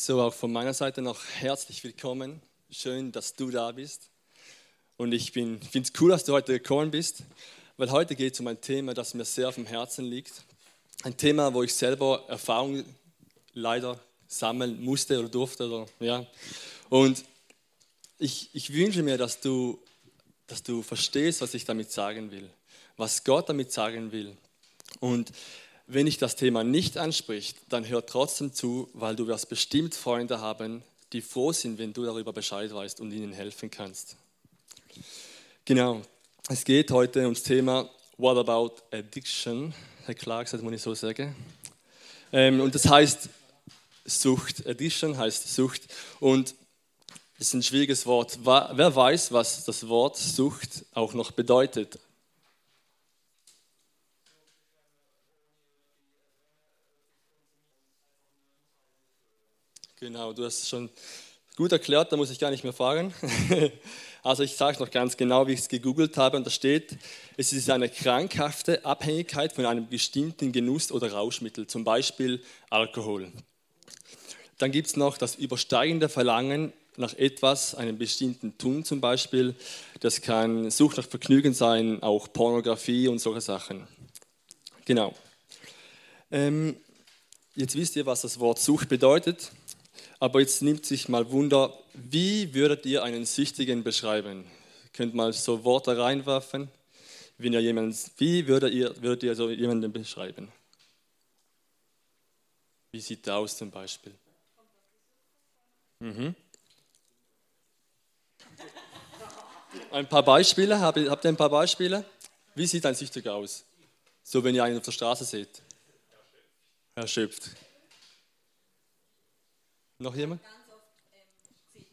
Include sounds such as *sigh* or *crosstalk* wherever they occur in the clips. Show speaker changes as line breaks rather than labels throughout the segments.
So, auch von meiner Seite noch herzlich willkommen. Schön, dass du da bist. Und ich finde es cool, dass du heute gekommen bist, weil heute geht es um ein Thema, das mir sehr auf dem Herzen liegt. Ein Thema, wo ich selber Erfahrung leider sammeln musste oder durfte. Oder, ja. Und ich, ich wünsche mir, dass du, dass du verstehst, was ich damit sagen will, was Gott damit sagen will. Und wenn ich das Thema nicht anspricht, dann hör trotzdem zu, weil du wirst bestimmt Freunde haben, die froh sind, wenn du darüber Bescheid weißt und ihnen helfen kannst. Genau, es geht heute ums Thema What about Addiction? Herr Clark, das muss ich so sagen. Ähm, und das heißt Sucht. Addiction heißt Sucht. Und es ist ein schwieriges Wort. Wer weiß, was das Wort Sucht auch noch bedeutet? Genau, du hast es schon gut erklärt, da muss ich gar nicht mehr fragen. *laughs* Also ich sage es noch ganz genau, wie ich es gegoogelt habe und da steht, es ist eine krankhafte Abhängigkeit von einem bestimmten Genuss oder Rauschmittel, zum Beispiel Alkohol. Dann gibt es noch das übersteigende Verlangen nach etwas, einem bestimmten Tun zum Beispiel. Das kann Sucht nach Vergnügen sein, auch Pornografie und solche Sachen. Genau. Ähm, jetzt wisst ihr, was das Wort Sucht bedeutet. Aber jetzt nimmt sich mal Wunder, wie würdet ihr einen Süchtigen beschreiben? Ihr könnt mal so Worte reinwerfen. Wenn ihr jemanden, wie würdet ihr, würdet ihr so jemanden beschreiben? Wie sieht der aus zum Beispiel? Mhm. Ein paar Beispiele, habt ihr ein paar Beispiele? Wie sieht ein Süchtiger aus? So, wenn ihr einen auf der Straße seht. Erschöpft. Noch jemand? Ähm,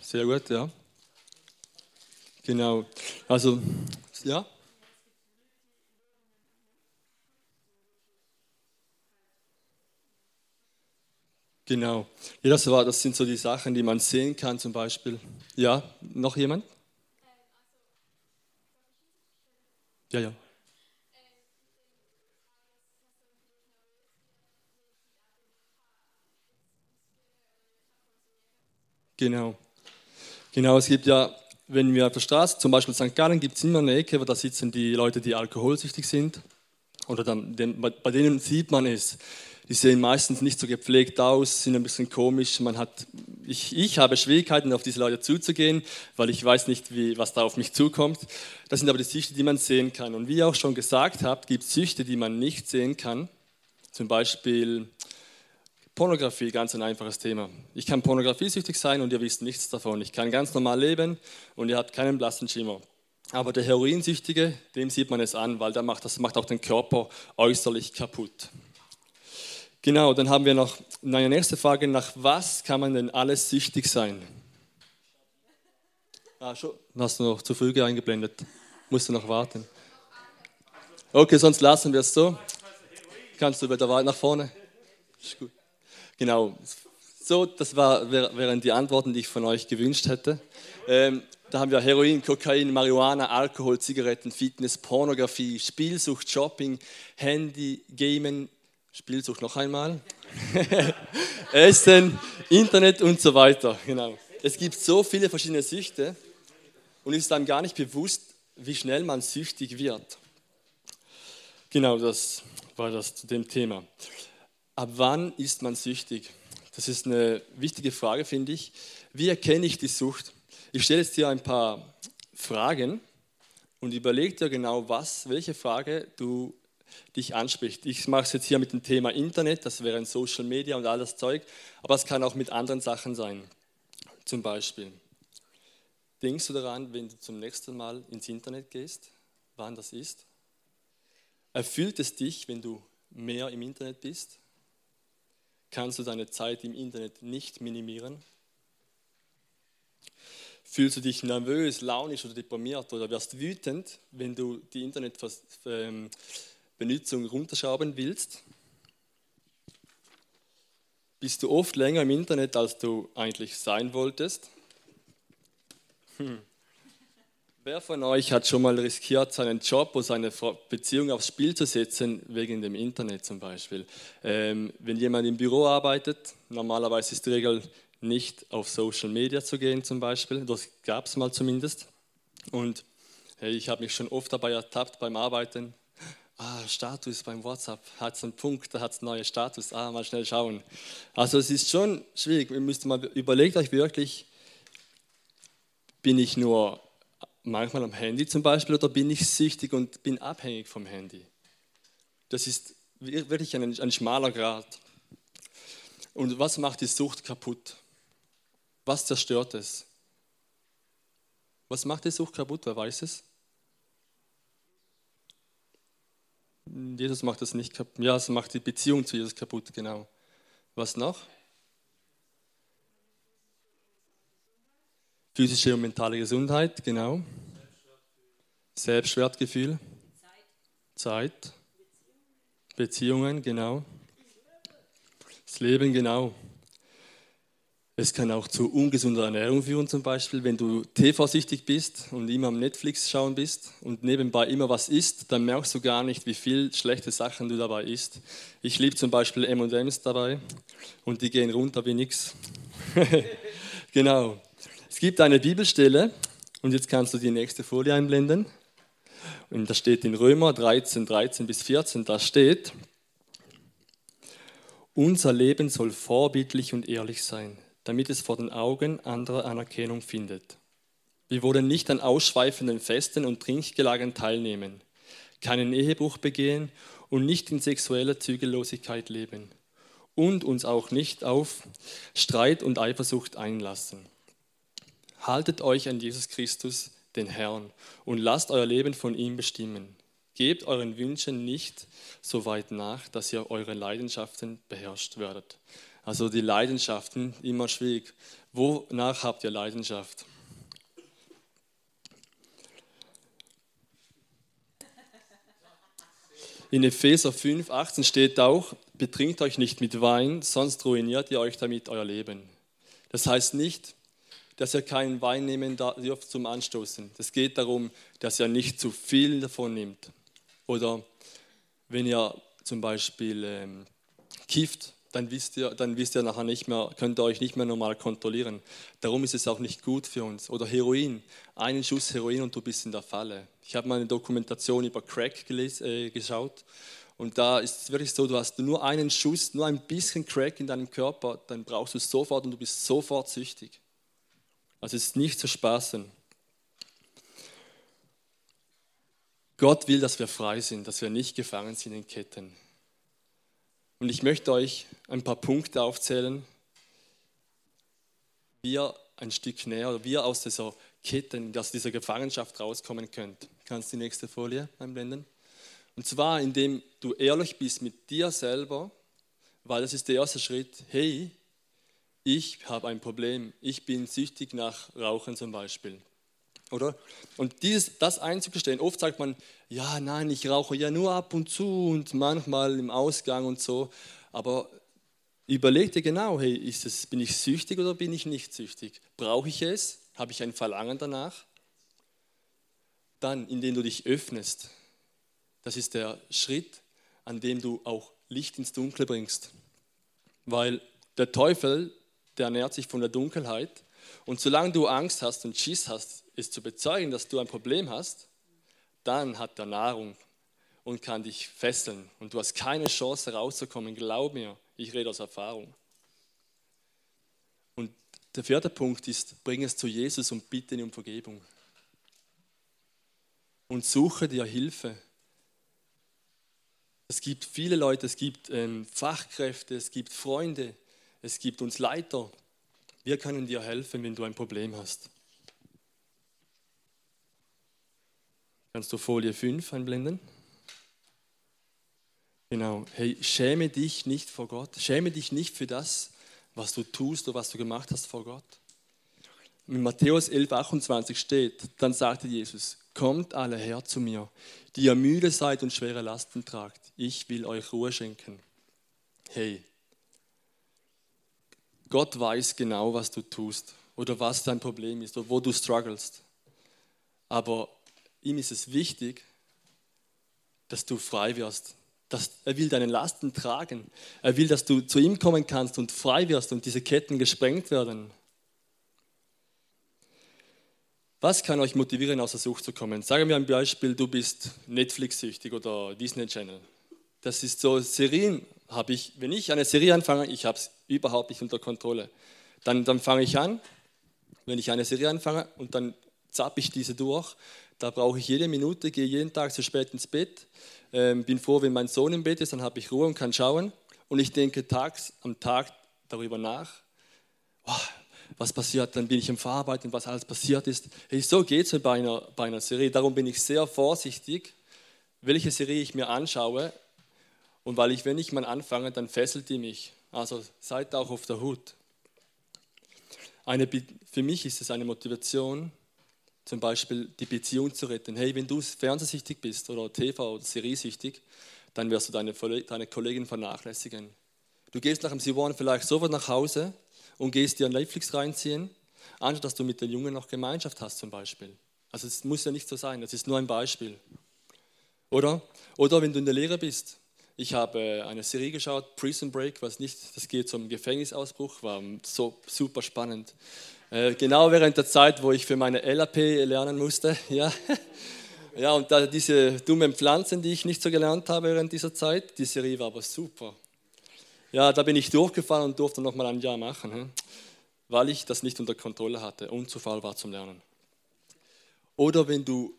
Sehr gut, ja. Genau. Also, ja. Genau. Ja, das, war, das sind so die Sachen, die man sehen kann, zum Beispiel. Ja, noch jemand? Ja, ja. Genau. Genau, es gibt ja, wenn wir auf der Straße, zum Beispiel in St. Gallen, gibt es immer eine Ecke, wo da sitzen die Leute, die alkoholsüchtig sind. Oder dann, bei denen sieht man es. Die sehen meistens nicht so gepflegt aus, sind ein bisschen komisch. Man hat, ich, ich habe Schwierigkeiten, auf diese Leute zuzugehen, weil ich weiß nicht, wie, was da auf mich zukommt. Das sind aber die Süchte, die man sehen kann. Und wie ihr auch schon gesagt habt, gibt es Süchte, die man nicht sehen kann. Zum Beispiel Pornografie, ganz ein einfaches Thema. Ich kann pornografiesüchtig sein und ihr wisst nichts davon. Ich kann ganz normal leben und ihr habt keinen blassen Schimmer. Aber der Heroinsüchtige, dem sieht man es an, weil der macht, das macht auch den Körper äußerlich kaputt. Genau, dann haben wir noch eine nächste Frage, nach was kann man denn alles süchtig sein? Ah, schon. Hast du noch zu früh eingeblendet? Musst du noch warten? Okay, sonst lassen wir es so. Kannst du wieder nach vorne? Ist gut. Genau. So, das war, wären die Antworten, die ich von euch gewünscht hätte. Ähm, da haben wir Heroin, Kokain, Marihuana, Alkohol, Zigaretten, Fitness, Pornografie, Spielsucht, Shopping, Handy, Gamen, Spielsucht noch einmal, *laughs* Essen, Internet und so weiter. Genau. Es gibt so viele verschiedene Süchte und ist dann gar nicht bewusst, wie schnell man süchtig wird. Genau, das war das zu dem Thema. Ab wann ist man süchtig? Das ist eine wichtige Frage, finde ich. Wie erkenne ich die Sucht? Ich stelle jetzt dir ein paar Fragen und überleg dir genau, was, welche Frage du dich anspricht. Ich mache es jetzt hier mit dem Thema Internet, das wäre ein Social Media und all das Zeug, aber es kann auch mit anderen Sachen sein. Zum Beispiel, denkst du daran, wenn du zum nächsten Mal ins Internet gehst, wann das ist? Erfüllt es dich, wenn du mehr im Internet bist? Kannst du deine Zeit im Internet nicht minimieren? Fühlst du dich nervös, launisch oder deprimiert oder wirst wütend, wenn du die Internetbenutzung ähm, runterschrauben willst? Bist du oft länger im Internet, als du eigentlich sein wolltest? Hm. Wer von euch hat schon mal riskiert, seinen Job oder seine Beziehung aufs Spiel zu setzen, wegen dem Internet zum Beispiel? Ähm, wenn jemand im Büro arbeitet, normalerweise ist die Regel nicht auf Social Media zu gehen zum Beispiel, das gab es mal zumindest. Und hey, ich habe mich schon oft dabei ertappt beim Arbeiten. Ah, Status beim WhatsApp, hat es einen Punkt, da hat es neuen Status, ah, mal schnell schauen. Also es ist schon schwierig, ihr müsst mal, überlegt euch wirklich, bin ich nur manchmal am Handy zum Beispiel oder bin ich süchtig und bin abhängig vom Handy. Das ist wirklich ein, ein schmaler Grad. Und was macht die Sucht kaputt? Was zerstört es? Was macht die Sucht kaputt? Wer weiß es? Jesus macht das nicht kaputt. Ja, es macht die Beziehung zu Jesus kaputt, genau. Was noch? Physische und mentale Gesundheit, genau. Selbstwertgefühl. Zeit. Beziehungen, genau. Das Leben, genau. Es kann auch zu ungesunder Ernährung führen, zum Beispiel, wenn du TV-süchtig bist und immer am Netflix schauen bist und nebenbei immer was isst, dann merkst du gar nicht, wie viel schlechte Sachen du dabei isst. Ich liebe zum Beispiel M&M's dabei und die gehen runter wie nichts. *laughs* genau. Es gibt eine Bibelstelle und jetzt kannst du die nächste Folie einblenden. Und da steht in Römer 13, 13 bis 14, da steht, unser Leben soll vorbildlich und ehrlich sein, damit es vor den Augen anderer Anerkennung findet. Wir wollen nicht an ausschweifenden Festen und Trinkgelagen teilnehmen, keinen Ehebruch begehen und nicht in sexueller Zügellosigkeit leben und uns auch nicht auf Streit und Eifersucht einlassen. Haltet euch an Jesus Christus, den Herrn, und lasst euer Leben von ihm bestimmen. Gebt euren Wünschen nicht so weit nach, dass ihr eure Leidenschaften beherrscht werdet. Also die Leidenschaften, immer schwierig. Wonach habt ihr Leidenschaft? In Epheser 5, 18 steht auch, betrinkt euch nicht mit Wein, sonst ruiniert ihr euch damit euer Leben. Das heißt nicht, dass ihr keinen Wein nehmen dürft zum Anstoßen. Es geht darum, dass ihr nicht zu viel davon nimmt. Oder wenn ihr zum Beispiel ähm, kifft, dann wisst, ihr, dann wisst ihr nachher nicht mehr, könnt ihr euch nicht mehr normal kontrollieren. Darum ist es auch nicht gut für uns. Oder Heroin, einen Schuss Heroin und du bist in der Falle. Ich habe mal eine Dokumentation über Crack geles, äh, geschaut und da ist es wirklich so, du hast nur einen Schuss, nur ein bisschen Crack in deinem Körper, dann brauchst du es sofort und du bist sofort süchtig. Also es ist nicht zu spaßen. Gott will, dass wir frei sind, dass wir nicht gefangen sind in Ketten. Und ich möchte euch ein paar Punkte aufzählen, wie ihr ein Stück näher oder wie ihr aus dieser Ketten, aus dieser Gefangenschaft rauskommen könnt. Kannst du die nächste Folie einblenden? Und zwar, indem du ehrlich bist mit dir selber, weil das ist der erste Schritt. Hey, ich habe ein Problem, ich bin süchtig nach Rauchen zum Beispiel. Oder? Und dieses, das einzugestehen, oft sagt man, ja, nein, ich rauche ja nur ab und zu und manchmal im Ausgang und so. Aber überleg dir genau, hey, ist es, bin ich süchtig oder bin ich nicht süchtig? Brauche ich es? Habe ich ein Verlangen danach? Dann, indem du dich öffnest. Das ist der Schritt, an dem du auch Licht ins Dunkle bringst. Weil der Teufel der ernährt sich von der Dunkelheit. Und solange du Angst hast und Schiss hast, es zu bezeugen, dass du ein Problem hast, dann hat er Nahrung und kann dich fesseln. Und du hast keine Chance rauszukommen. Glaub mir, ich rede aus Erfahrung. Und der vierte Punkt ist, bring es zu Jesus und bitte ihn um Vergebung. Und suche dir Hilfe. Es gibt viele Leute, es gibt ähm, Fachkräfte, es gibt Freunde, es gibt uns Leiter. Wir können dir helfen, wenn du ein Problem hast. Kannst du Folie 5 einblenden? Genau. Hey, schäme dich nicht vor Gott. Schäme dich nicht für das, was du tust oder was du gemacht hast vor Gott. In Matthäus 11, 28 steht, dann sagte Jesus, kommt alle her zu mir, die ihr müde seid und schwere Lasten tragt. Ich will euch Ruhe schenken. Hey, Gott weiß genau, was du tust oder was dein Problem ist oder wo du strugglest. aber ihm ist es wichtig, dass du frei wirst. Dass, er will deine Lasten tragen. Er will, dass du zu ihm kommen kannst und frei wirst und diese Ketten gesprengt werden. Was kann euch motivieren, aus der Sucht zu kommen? Sagen wir ein Beispiel, du bist Netflix-süchtig oder Disney Channel. Das ist so, Serien habe ich, wenn ich eine Serie anfange, ich habe es überhaupt nicht unter Kontrolle. Dann, dann fange ich an, wenn ich eine Serie anfange und dann zappe ich diese durch. Da brauche ich jede Minute, gehe jeden Tag so spät ins Bett. Ähm, bin froh, wenn mein Sohn im Bett ist, dann habe ich Ruhe und kann schauen. Und ich denke tags am Tag darüber nach. Oh, was passiert, dann bin ich im Verarbeiten, was alles passiert ist. Hey, so geht es bei einer, bei einer Serie. Darum bin ich sehr vorsichtig, welche Serie ich mir anschaue. Und weil ich, wenn ich mal anfange, dann fesselt die mich. Also seid auch auf der Hut. Eine, für mich ist es eine Motivation, zum Beispiel die Beziehung zu retten. Hey, wenn du fernsehsüchtig bist oder TV- oder seriesüchtig, dann wirst du deine, deine Kollegin vernachlässigen. Du gehst nach dem Siwan vielleicht sofort nach Hause und gehst dir Netflix reinziehen, anstatt dass du mit den Jungen noch Gemeinschaft hast zum Beispiel. Also es muss ja nicht so sein, das ist nur ein Beispiel. Oder? Oder wenn du in der Lehre bist. Ich habe eine Serie geschaut, Prison Break, was nicht, das geht zum Gefängnisausbruch, war so super spannend. Äh, genau während der Zeit, wo ich für meine LAP lernen musste. *laughs* Ja, ja und da diese dummen Pflanzen, die ich nicht so gelernt habe während dieser Zeit, die Serie war aber super. Ja, da bin ich durchgefallen und durfte noch mal ein Jahr machen, weil ich das nicht unter Kontrolle hatte und zu faul war zum Lernen. Oder wenn du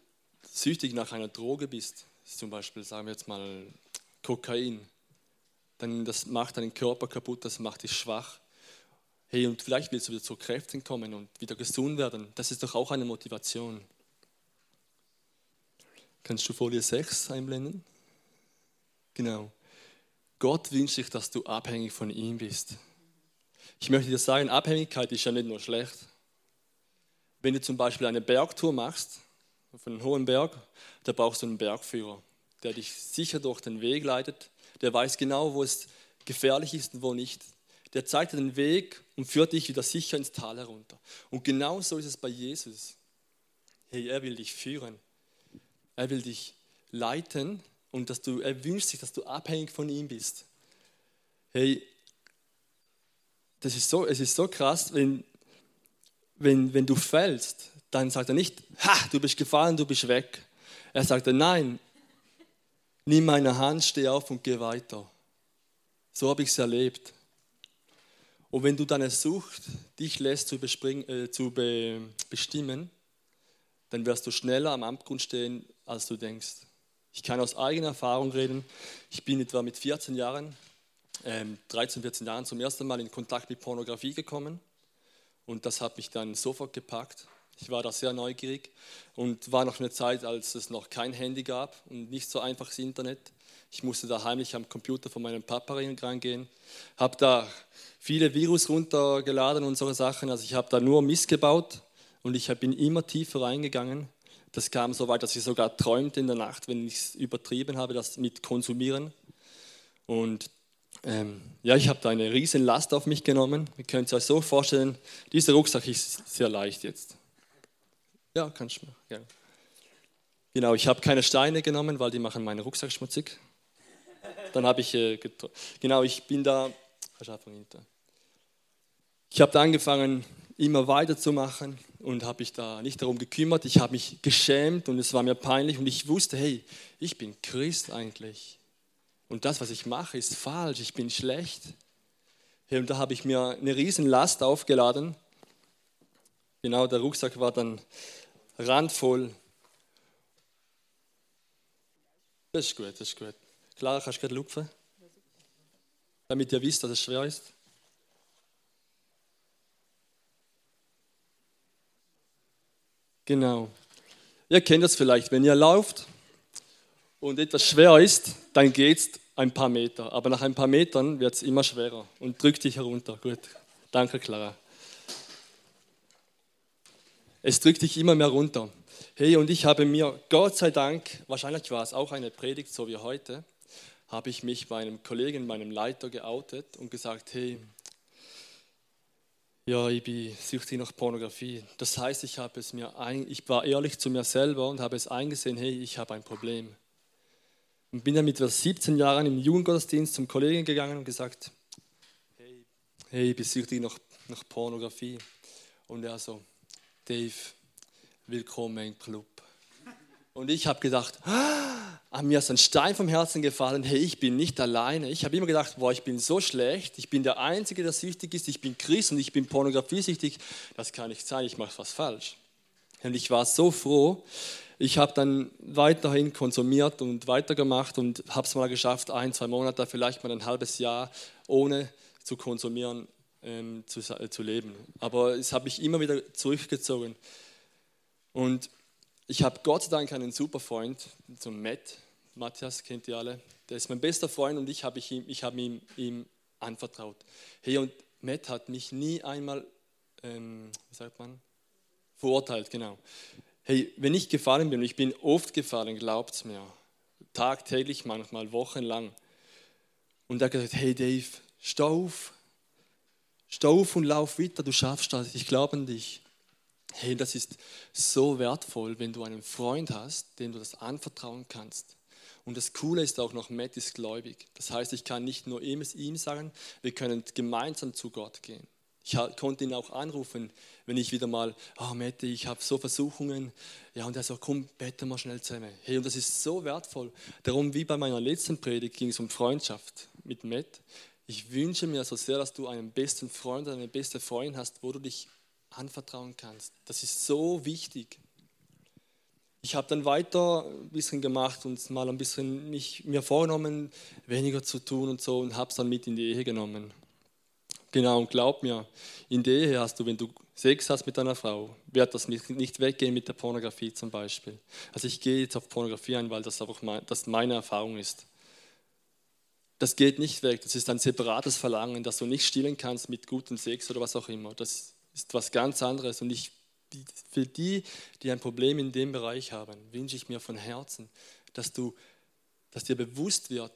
süchtig nach einer Droge bist, zum Beispiel sagen wir jetzt mal Kokain, dann das macht deinen Körper kaputt, das macht dich schwach. Hey, und vielleicht willst du wieder zu Kräften kommen und wieder gesund werden. Das ist doch auch eine Motivation. Kannst du Folie 6 einblenden? Genau. Gott wünscht sich, dass du abhängig von ihm bist. Ich möchte dir sagen, Abhängigkeit ist ja nicht nur schlecht. Wenn du zum Beispiel eine Bergtour machst, auf einen hohen Berg, da brauchst du einen Bergführer, der dich sicher durch den Weg leitet, der weiß genau, wo es gefährlich ist und wo nicht. Der zeigt dir den Weg und führt dich wieder sicher ins Tal herunter. Und genau so ist es bei Jesus. Hey, er will dich führen. Er will dich leiten und dass du, er wünscht sich, dass du abhängig von ihm bist. Hey, das ist so, es ist so krass, wenn, wenn, wenn du fällst, dann sagt er nicht, ha, du bist gefallen, du bist weg. Er sagt, nein, nimm meine Hand, steh auf und geh weiter. So habe ich es erlebt. Und wenn du deine Sucht dich lässt zu, äh, zu be bestimmen, dann wirst du schneller am Abgrund stehen, als du denkst. Ich kann aus eigener Erfahrung reden. Ich bin etwa mit 14 Jahren, ähm, 13, 14 Jahren zum ersten Mal in Kontakt mit Pornografie gekommen. Und das hat mich dann sofort gepackt. Ich war da sehr neugierig und war noch eine Zeit, als es noch kein Handy gab und nicht so einfaches Internet. Ich musste da heimlich am Computer von meinem Papa reingehen, habe da viele Virus runtergeladen und solche Sachen. Also ich habe da nur Mist gebaut und ich bin immer tiefer reingegangen. Das kam so weit, dass ich sogar träumte in der Nacht, wenn ich es übertrieben habe, das mit Konsumieren. Und ähm, ja, ich habe da eine riesen Last auf mich genommen. Ihr könnt es euch so vorstellen, dieser Rucksack ist sehr leicht jetzt. Ja, kannst du mal. Ja. Genau, ich habe keine Steine genommen, weil die machen meinen Rucksack schmutzig. Dann habe ich, äh, genau, ich bin da, ich habe da angefangen, immer weiterzumachen und habe mich da nicht darum gekümmert. Ich habe mich geschämt und es war mir peinlich und ich wusste, hey, ich bin Christ eigentlich. Und das, was ich mache, ist falsch, ich bin schlecht. Und da habe ich mir eine riesen Last aufgeladen. Genau, der Rucksack war dann randvoll. Das ist gut, das ist gut. Klar, kannst du gerade lupfen? Damit ihr wisst, dass es schwer ist. Genau. Ihr kennt das vielleicht, wenn ihr lauft und etwas schwer ist, dann geht es ein paar Meter. Aber nach ein paar Metern wird es immer schwerer und drückt dich herunter. Gut, danke Clara. Es drückt dich immer mehr runter. Hey, und ich habe mir, Gott sei Dank, wahrscheinlich war es auch eine Predigt, so wie heute, habe ich mich meinem Kollegen, meinem Leiter geoutet und gesagt, hey, ja, ich bin süchtig nach Pornografie. Das heißt, ich, habe es mir ein, ich war ehrlich zu mir selber und habe es eingesehen, hey, ich habe ein Problem. Und bin dann mit 17 Jahren im Jugendgottesdienst zum Kollegen gegangen und gesagt, hey, hey ich bin süchtig nach, nach Pornografie. Und er so, Dave, willkommen im Club. Und ich habe gedacht, ah, mir ist ein Stein vom Herzen gefallen, hey, ich bin nicht alleine. Ich habe immer gedacht, boah, ich bin so schlecht, ich bin der Einzige, der süchtig ist, ich bin Christ und ich bin pornografiesüchtig. Das kann nicht sein, ich mache was falsch. Und ich war so froh. Ich habe dann weiterhin konsumiert und weitergemacht und habe es mal geschafft, ein, zwei Monate, vielleicht mal ein halbes Jahr ohne zu konsumieren ähm, zu, zu leben. Aber es habe mich immer wieder zurückgezogen. Und ich habe Gott sei Dank einen super Freund, so Matt, Matthias kennt ihr alle, der ist mein bester Freund und ich habe ihm, hab ihm, ihm anvertraut. Hey, und Matt hat mich nie einmal, ähm, wie sagt man, verurteilt, genau. Hey, wenn ich gefallen bin, ich bin oft gefallen, glaubt mir, tagtäglich manchmal, wochenlang. Und er hat gesagt, hey Dave, stau auf, stau auf und lauf weiter, du schaffst das, ich glaube an dich. Hey, das ist so wertvoll, wenn du einen Freund hast, dem du das anvertrauen kannst. Und das Coole ist auch noch, Matt ist gläubig. Das heißt, ich kann nicht nur ihm es ihm sagen, wir können gemeinsam zu Gott gehen. Ich konnte ihn auch anrufen, wenn ich wieder mal, oh Matt, ich habe so Versuchungen. Ja, und er sagt, komm, bete mal schnell zusammen. Hey, und das ist so wertvoll. Darum, wie bei meiner letzten Predigt, ging es um Freundschaft mit Matt. Ich wünsche mir so sehr, dass du einen besten Freund, eine beste Freundin hast, wo du dich anvertrauen kannst. Das ist so wichtig. Ich habe dann weiter ein bisschen gemacht und mal ein bisschen mich, mir vorgenommen, weniger zu tun und so und habe es dann mit in die Ehe genommen. Genau, und glaub mir, in der Ehe hast du, wenn du Sex hast mit deiner Frau, wird das nicht weggehen mit der Pornografie zum Beispiel. Also ich gehe jetzt auf Pornografie ein, weil das einfach mein, das meine Erfahrung ist. Das geht nicht weg, das ist ein separates Verlangen, das du nicht stillen kannst mit gutem Sex oder was auch immer. Das ist was ganz anderes. Und ich, für die, die ein Problem in dem Bereich haben, wünsche ich mir von Herzen, dass, du, dass dir bewusst wird,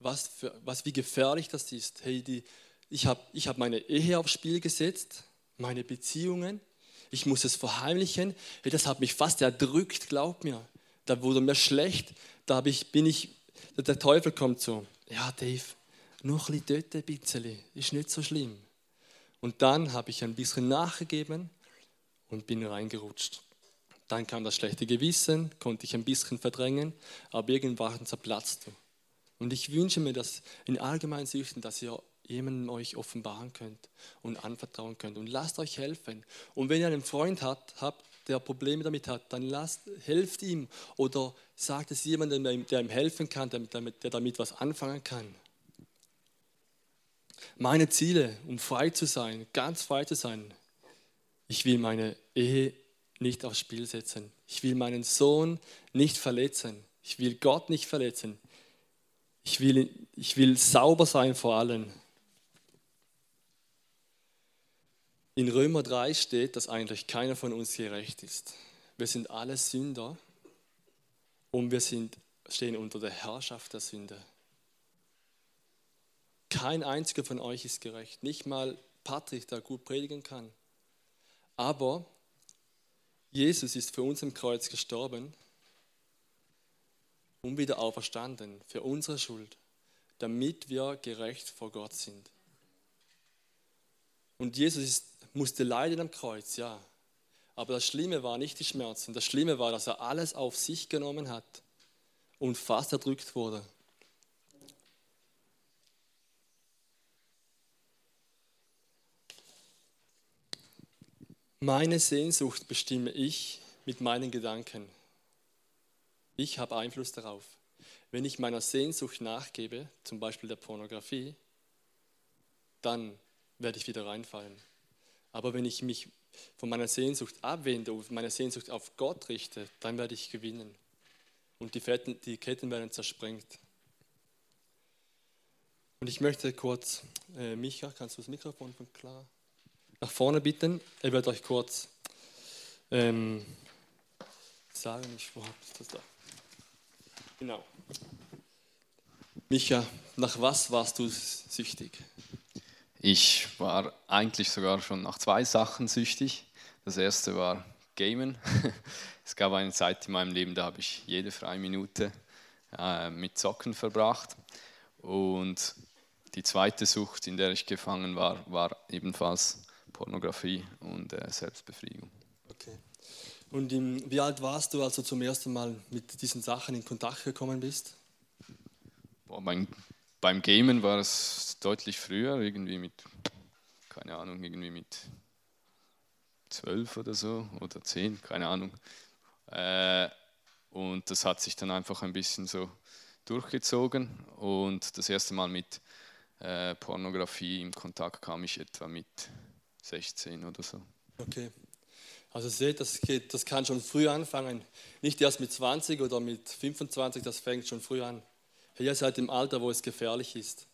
was, für, was wie gefährlich das ist. Hey, die, ich habe ich hab meine Ehe aufs Spiel gesetzt, meine Beziehungen. Ich muss es verheimlichen. Hey, das hat mich fast erdrückt, glaub mir. Da wurde mir schlecht. Da ich, bin ich, der Teufel kommt so. Ja, Dave, nur ein bisschen dort ein bisschen, ist nicht so schlimm. Und dann habe ich ein bisschen nachgegeben und bin reingerutscht. Dann kam das schlechte Gewissen, konnte ich ein bisschen verdrängen, aber irgendwann zerplatzt du. Und ich wünsche mir, dass in allgemeinen Süchten, dass ihr jemandem euch offenbaren könnt und anvertrauen könnt. Und lasst euch helfen. Und wenn ihr einen Freund habt, habt der Probleme damit hat, dann lasst, helft ihm oder sagt es jemandem, der ihm helfen kann, der damit was anfangen kann. Meine Ziele, um frei zu sein, ganz frei zu sein, ich will meine Ehe nicht aufs Spiel setzen. Ich will meinen Sohn nicht verletzen. Ich will Gott nicht verletzen. Ich will, ich will sauber sein vor allen. In Römer 3 steht, dass eigentlich keiner von uns gerecht ist. Wir sind alle Sünder und wir sind, stehen unter der Herrschaft der Sünde. Kein einziger von euch ist gerecht, nicht mal Patrick, der gut predigen kann. Aber Jesus ist für uns im Kreuz gestorben und wieder auferstanden für unsere Schuld, damit wir gerecht vor Gott sind. Und Jesus ist, musste leiden am Kreuz, ja. Aber das Schlimme war nicht die Schmerzen. Das Schlimme war, dass er alles auf sich genommen hat und fast erdrückt wurde. Meine Sehnsucht bestimme ich mit meinen Gedanken. Ich habe Einfluss darauf. Wenn ich meiner Sehnsucht nachgebe, zum Beispiel der Pornografie, dann werde ich wieder reinfallen. Aber wenn ich mich von meiner Sehnsucht abwende und meine Sehnsucht auf Gott richte, dann werde ich gewinnen. Und die, Fetten, die Ketten werden zersprengt. Und ich möchte kurz, äh, Micha, kannst du das Mikrofon von klar? nach vorne bitten. Er wird euch kurz ähm, sagen, ich, wo das da? Genau. Micha, nach was warst du süchtig?
Ich war eigentlich sogar schon nach zwei Sachen süchtig. Das erste war Gamen. *laughs* Es gab eine Zeit in meinem Leben, da habe ich jede freie Minute äh, mit Zocken verbracht. Und die zweite Sucht, in der ich gefangen war, war ebenfalls Pornografie und äh, Selbstbefriedigung.
Okay. Und im, wie alt warst du, als du zum ersten Mal mit diesen Sachen in Kontakt gekommen bist?
Boah, mein, beim Gamen war es deutlich früher, irgendwie mit, keine Ahnung, irgendwie mit zwölf oder so oder zehn, keine Ahnung. Äh, und das hat sich dann einfach ein bisschen so durchgezogen. Und das erste Mal mit äh, Pornografie im Kontakt kam ich etwa mit 16 oder so.
Okay. Also seht, das, geht, das kann schon früh anfangen. Nicht erst mit 20 oder mit 25, das fängt schon früh an. Ihr seid im Alter, wo es gefährlich ist.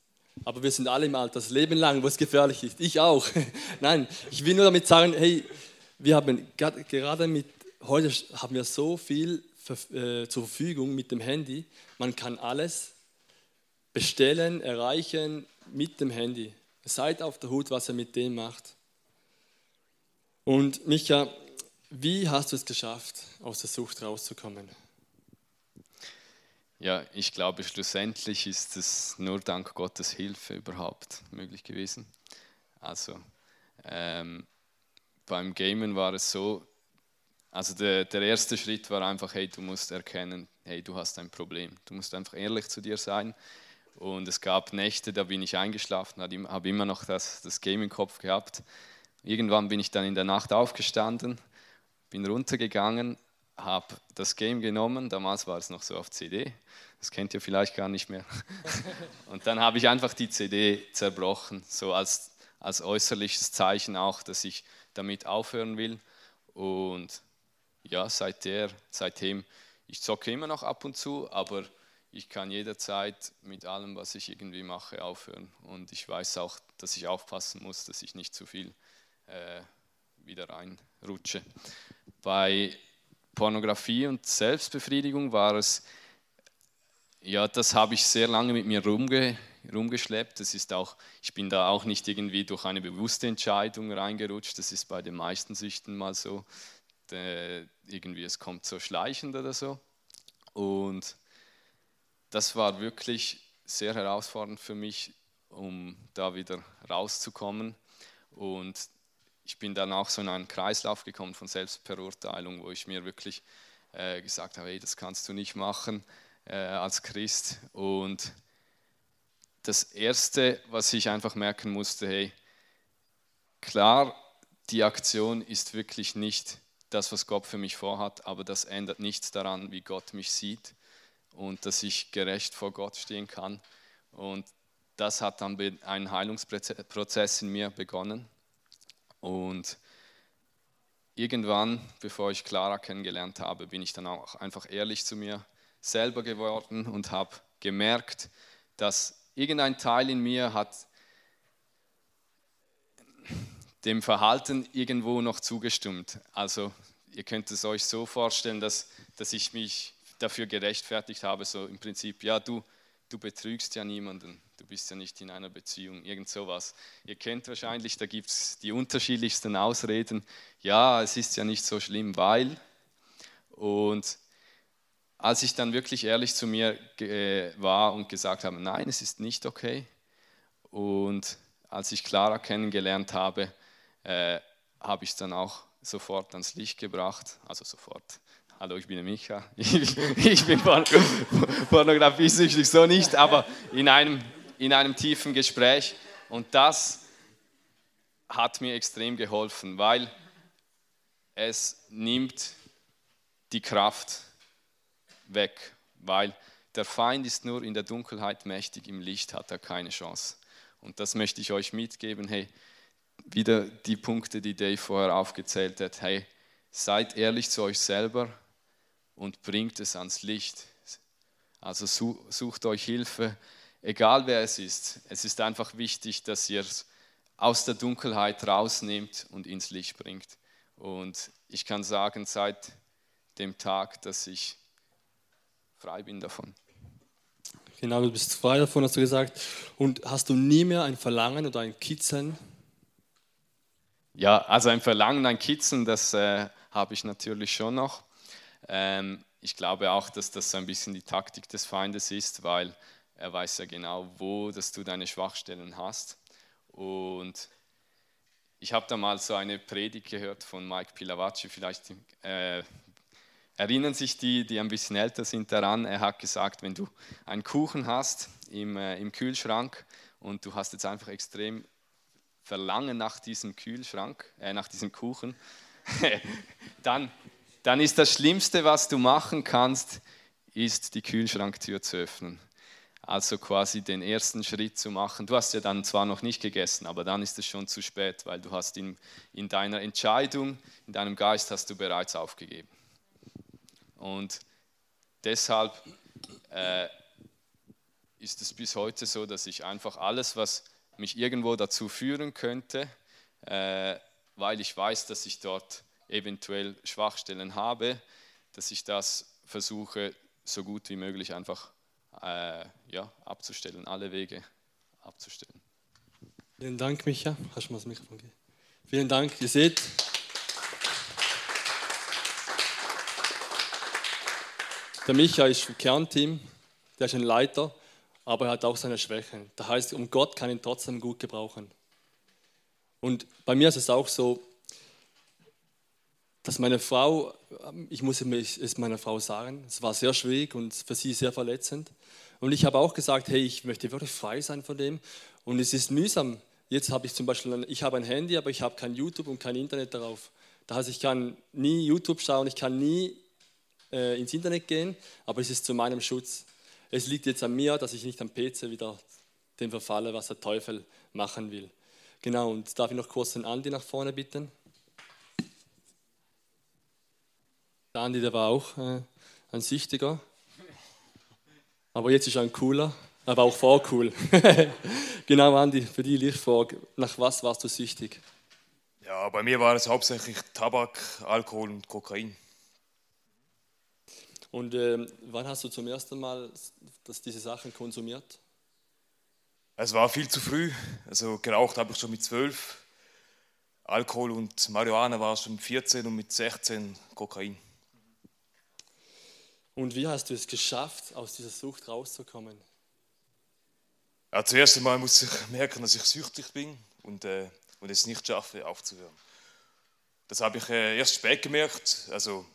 Aber wir sind alle im Alter, das Leben lang, wo es gefährlich ist. Ich auch. *laughs* Nein, ich will nur damit sagen, hey, wir haben gerade mit, heute haben wir so viel äh, zur Verfügung mit dem Handy. Man kann alles bestellen, erreichen mit dem Handy. Seid auf der Hut, was er mit dem macht. Und Micha, wie hast du es geschafft, aus der Sucht rauszukommen?
Ja, ich glaube, schlussendlich ist es nur dank Gottes Hilfe überhaupt möglich gewesen. Also ähm, beim Gamen war es so, also der, der erste Schritt war einfach, hey, du musst erkennen, hey, du hast ein Problem. Du musst einfach ehrlich zu dir sein. Und es gab Nächte, da bin ich eingeschlafen, habe immer noch das, das Game im Kopf gehabt. Irgendwann bin ich dann in der Nacht aufgestanden, bin runtergegangen, habe das Game genommen, damals war es noch so auf CD, das kennt ihr vielleicht gar nicht mehr. *laughs* Und dann habe ich einfach die CD zerbrochen, so als, als äußerliches Zeichen auch, dass ich damit aufhören will. Und ja, seither, seitdem, ich zocke immer noch ab und zu, aber ich kann jederzeit mit allem, was ich irgendwie mache, aufhören. Und ich weiß auch, dass ich aufpassen muss, dass ich nicht zu viel äh, wieder reinrutsche. Bei Pornografie und Selbstbefriedigung war es, ja, das habe ich sehr lange mit mir rumge, rumgeschleppt. Das ist auch, ich bin da auch nicht irgendwie durch eine bewusste Entscheidung reingerutscht. Das ist bei den meisten Süchten mal so. De, irgendwie, es kommt so schleichend oder so. Und das war wirklich sehr herausfordernd für mich, um da wieder rauszukommen. Und ich bin dann auch so in einen Kreislauf gekommen von Selbstverurteilung, wo ich mir wirklich äh, gesagt habe, hey, das kannst du nicht machen äh, als Christ. Und das Erste, was ich einfach merken musste, hey, klar, die Aktion ist wirklich nicht das, was Gott für mich vorhat, aber das ändert nichts daran, wie Gott mich sieht und dass ich gerecht vor Gott stehen kann. Und das hat dann einen Heilungsprozess in mir begonnen. Und irgendwann, bevor ich Clara kennengelernt habe, bin ich dann auch einfach ehrlich zu mir selber geworden und habe gemerkt, dass irgendein Teil in mir hat dem Verhalten irgendwo noch zugestimmt. Also ihr könnt es euch so vorstellen, dass, dass ich mich dafür gerechtfertigt habe, so im Prinzip, ja, du, du betrügst ja niemanden, du bist ja nicht in einer Beziehung, irgend sowas. Ihr kennt wahrscheinlich, da gibt es die unterschiedlichsten Ausreden. Ja, es ist ja nicht so schlimm, weil. Und als ich dann wirklich ehrlich zu mir war und gesagt habe, nein, es ist nicht okay. Und als ich Clara kennengelernt habe, äh, habe ich es dann auch sofort ans Licht gebracht, also sofort Hallo, ich bin der Micha. Ich, *laughs* ich bin pornografiesüchtig, so nicht, aber in einem, in einem tiefen Gespräch. Und das hat mir extrem geholfen, weil es nimmt die Kraft weg, weil der Feind ist nur in der Dunkelheit mächtig, im Licht hat er keine Chance. Und das möchte ich euch mitgeben. Hey, wieder die Punkte, die Dave vorher aufgezählt hat. Hey, seid ehrlich zu euch selber und bringt es ans Licht. Also sucht euch Hilfe, egal wer es ist. Es ist einfach wichtig, dass ihr es aus der Dunkelheit rausnehmt und ins Licht bringt. Und ich kann sagen, seit dem Tag, dass ich frei bin davon.
Genau, du bist frei davon, hast du gesagt. Und hast du nie mehr ein Verlangen oder ein Kitzeln?
Ja, also ein Verlangen, ein Kitzeln, das äh, habe ich natürlich schon noch. Ähm, ich glaube auch, dass das so ein bisschen die Taktik des Feindes ist, weil er weiß ja genau, wo dass du deine Schwachstellen hast. Und ich habe da mal so eine Predigt gehört von Mike Pilavacci, vielleicht äh, erinnern sich die, die ein bisschen älter sind daran. Er hat gesagt, wenn du einen Kuchen hast im, äh, im Kühlschrank und du hast jetzt einfach extrem Verlangen nach diesem Kühlschrank, äh, nach diesem Kuchen, *laughs* dann, dann ist das Schlimmste, was du machen kannst, ist die Kühlschranktür zu öffnen. Also quasi den ersten Schritt zu machen. Du hast ja dann zwar noch nicht gegessen, aber dann ist es schon zu spät, weil du hast in, in deiner Entscheidung, in deinem Geist hast du bereits aufgegeben. Und deshalb äh, ist es bis heute so, dass ich einfach alles, was mich irgendwo dazu führen könnte, äh, weil ich weiß, dass ich dort eventuell Schwachstellen habe, dass ich das versuche, so gut wie möglich einfach äh, ja, abzustellen, alle Wege abzustellen.
Vielen Dank, Micha. Hast du mal das Mikrofon gegeben? Vielen Dank. Ihr seht, der Micha ist im Kernteam, der ist ein Leiter, aber er hat auch seine Schwächen. Das heißt, um Gott kann ihn trotzdem gut gebrauchen. Und bei mir ist es auch so, dass meine Frau, ich muss es meiner Frau sagen, es war sehr schwierig und für sie sehr verletzend. Und ich habe auch gesagt, hey, ich möchte wirklich frei sein von dem. Und es ist mühsam. Jetzt habe ich zum Beispiel, ein, ich habe ein Handy, aber ich habe kein YouTube und kein Internet darauf. Das heißt, ich kann nie YouTube schauen, ich kann nie äh, ins Internet gehen, aber es ist zu meinem Schutz. Es liegt jetzt an mir, dass ich nicht am PC wieder dem verfalle, was der Teufel machen will. Genau, und darf ich noch kurz den Andi nach vorne bitten? Der Andi, der war auch äh, ein Süchtiger. Aber jetzt ist er ein cooler, aber auch vor cool. *laughs* genau, Andi, für die Lichtfrage. Nach was warst du süchtig?
Ja, bei mir war es hauptsächlich Tabak, Alkohol und Kokain.
Und ähm, wann hast du zum ersten Mal dass diese Sachen konsumiert?
Es war viel zu früh. Also geraucht habe ich schon mit zwölf. Alkohol und Marihuana war schon mit 14 und mit 16 Kokain.
Und wie hast du es geschafft, aus dieser Sucht rauszukommen?
Ja, zuerst einmal muss ich merken, dass ich süchtig bin und, äh, und es nicht schaffe, aufzuhören. Das habe ich äh, erst spät gemerkt. Also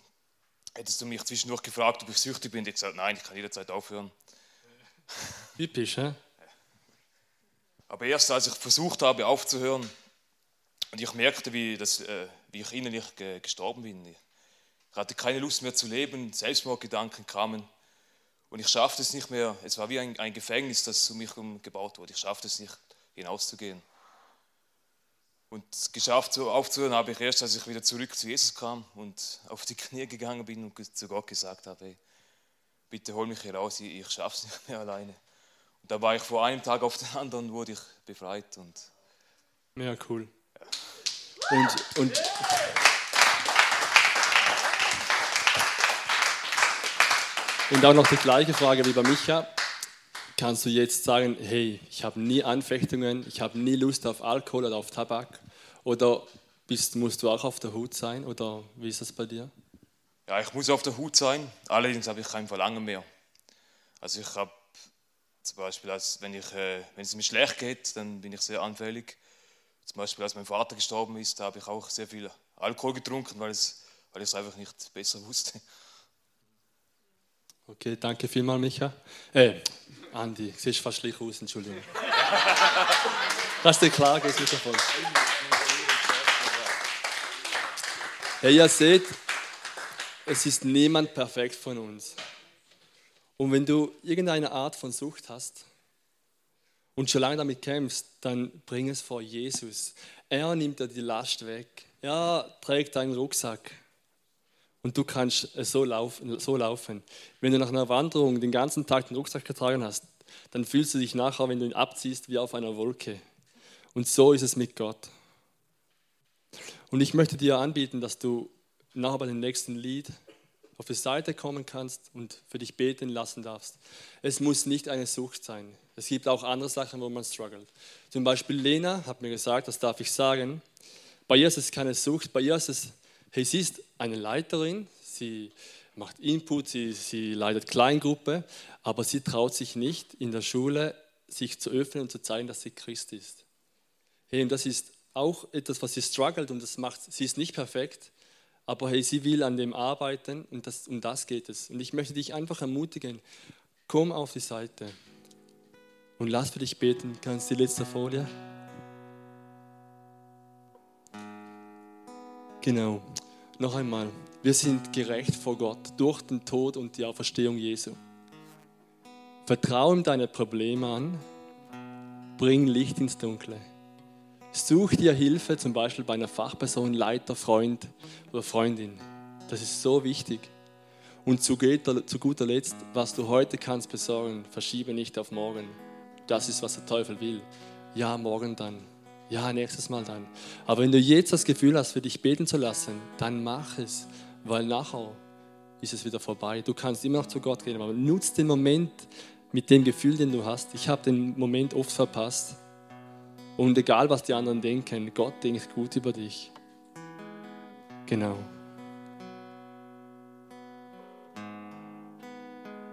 hättest du mich zwischendurch gefragt, ob ich süchtig bin, ich gesagt, nein, ich kann jederzeit aufhören.
Typisch, hä?
Aber erst als ich versucht habe aufzuhören und ich merkte, wie, das, äh, wie ich innerlich gestorben bin, ich hatte keine Lust mehr zu leben, Selbstmordgedanken kamen. Und ich schaffte es nicht mehr. Es war wie ein, ein Gefängnis, das um mich herum gebaut wurde. Ich schaffte es nicht, hinauszugehen. Und geschafft so aufzuhören habe ich erst, als ich wieder zurück zu Jesus kam und auf die Knie gegangen bin und zu Gott gesagt habe, hey, bitte hol mich hier raus, ich, ich schaffe es nicht mehr alleine. Und da war ich vor einem Tag auf den anderen, wurde ich befreit. Und
ja, cool. Ja. Und, und Und auch noch die gleiche Frage wie bei Micha. Kannst du jetzt sagen, hey, ich habe nie Anfechtungen, ich habe nie Lust auf Alkohol oder auf Tabak? Oder bist, musst du auch auf der Hut sein? Oder wie ist das bei dir?
Ja, ich muss auf der Hut sein, allerdings habe ich kein Verlangen mehr. Also ich habe zum Beispiel, als wenn, ich, äh, wenn es mir schlecht geht, dann bin ich sehr anfällig. Zum Beispiel, als mein Vater gestorben ist, habe ich auch sehr viel Alkohol getrunken, weil, es, weil ich es einfach nicht besser wusste.
Okay, danke vielmals, Micha. Äh, Andi, siehst fast gleich aus, Entschuldigung. Kannst du klar gehen, Mikrofon. Hey, ihr seht, es ist niemand perfekt von uns. Und wenn du irgendeine Art von Sucht hast und schon lange damit kämpfst, dann bring es vor Jesus. Er nimmt dir die Last weg. Er trägt deinen Rucksack und du kannst so laufen, so laufen. Wenn du nach einer Wanderung den ganzen Tag den Rucksack getragen hast, dann fühlst du dich nachher, wenn du ihn abziehst, wie auf einer Wolke. Und so ist es mit Gott. Und ich möchte dir anbieten, dass du nachher bei dem nächsten Lied auf die Seite kommen kannst und für dich beten lassen darfst. Es muss nicht eine Sucht sein. Es gibt auch andere Sachen, wo man struggelt. Zum Beispiel Lena hat mir gesagt, das darf ich sagen, bei ihr ist es keine Sucht, bei ihr ist es, hey, sie ist eine Leiterin, sie macht Input, sie, sie leitet Kleingruppe, aber sie traut sich nicht in der Schule, sich zu öffnen und zu zeigen, dass sie Christ ist. Hey, und das ist auch etwas, was sie struggelt und das macht, sie ist nicht perfekt, aber hey, sie will an dem arbeiten und das, um das geht es. Und ich möchte dich einfach ermutigen, komm auf die Seite und lass für dich beten. Kannst du die letzte Folie? Genau. Noch einmal. Wir sind gerecht vor Gott durch den Tod und die Auferstehung Jesu. Vertraue ihm deine Probleme an, bring Licht ins Dunkle. Such dir Hilfe, zum Beispiel bei einer Fachperson, Leiter, Freund oder Freundin. Das ist so wichtig. Und zu guter Letzt, was du heute kannst besorgen, verschiebe nicht auf morgen. Das ist, was der Teufel will. Ja, morgen dann. Ja, nächstes Mal dann. Aber wenn du jetzt das Gefühl hast, für dich beten zu lassen, dann mach es, weil nachher ist es wieder vorbei. Du kannst immer noch zu Gott gehen, aber nutz den Moment mit dem Gefühl, den du hast. Ich habe den Moment oft verpasst. Und egal, was die anderen denken, Gott denkt gut über dich. Genau.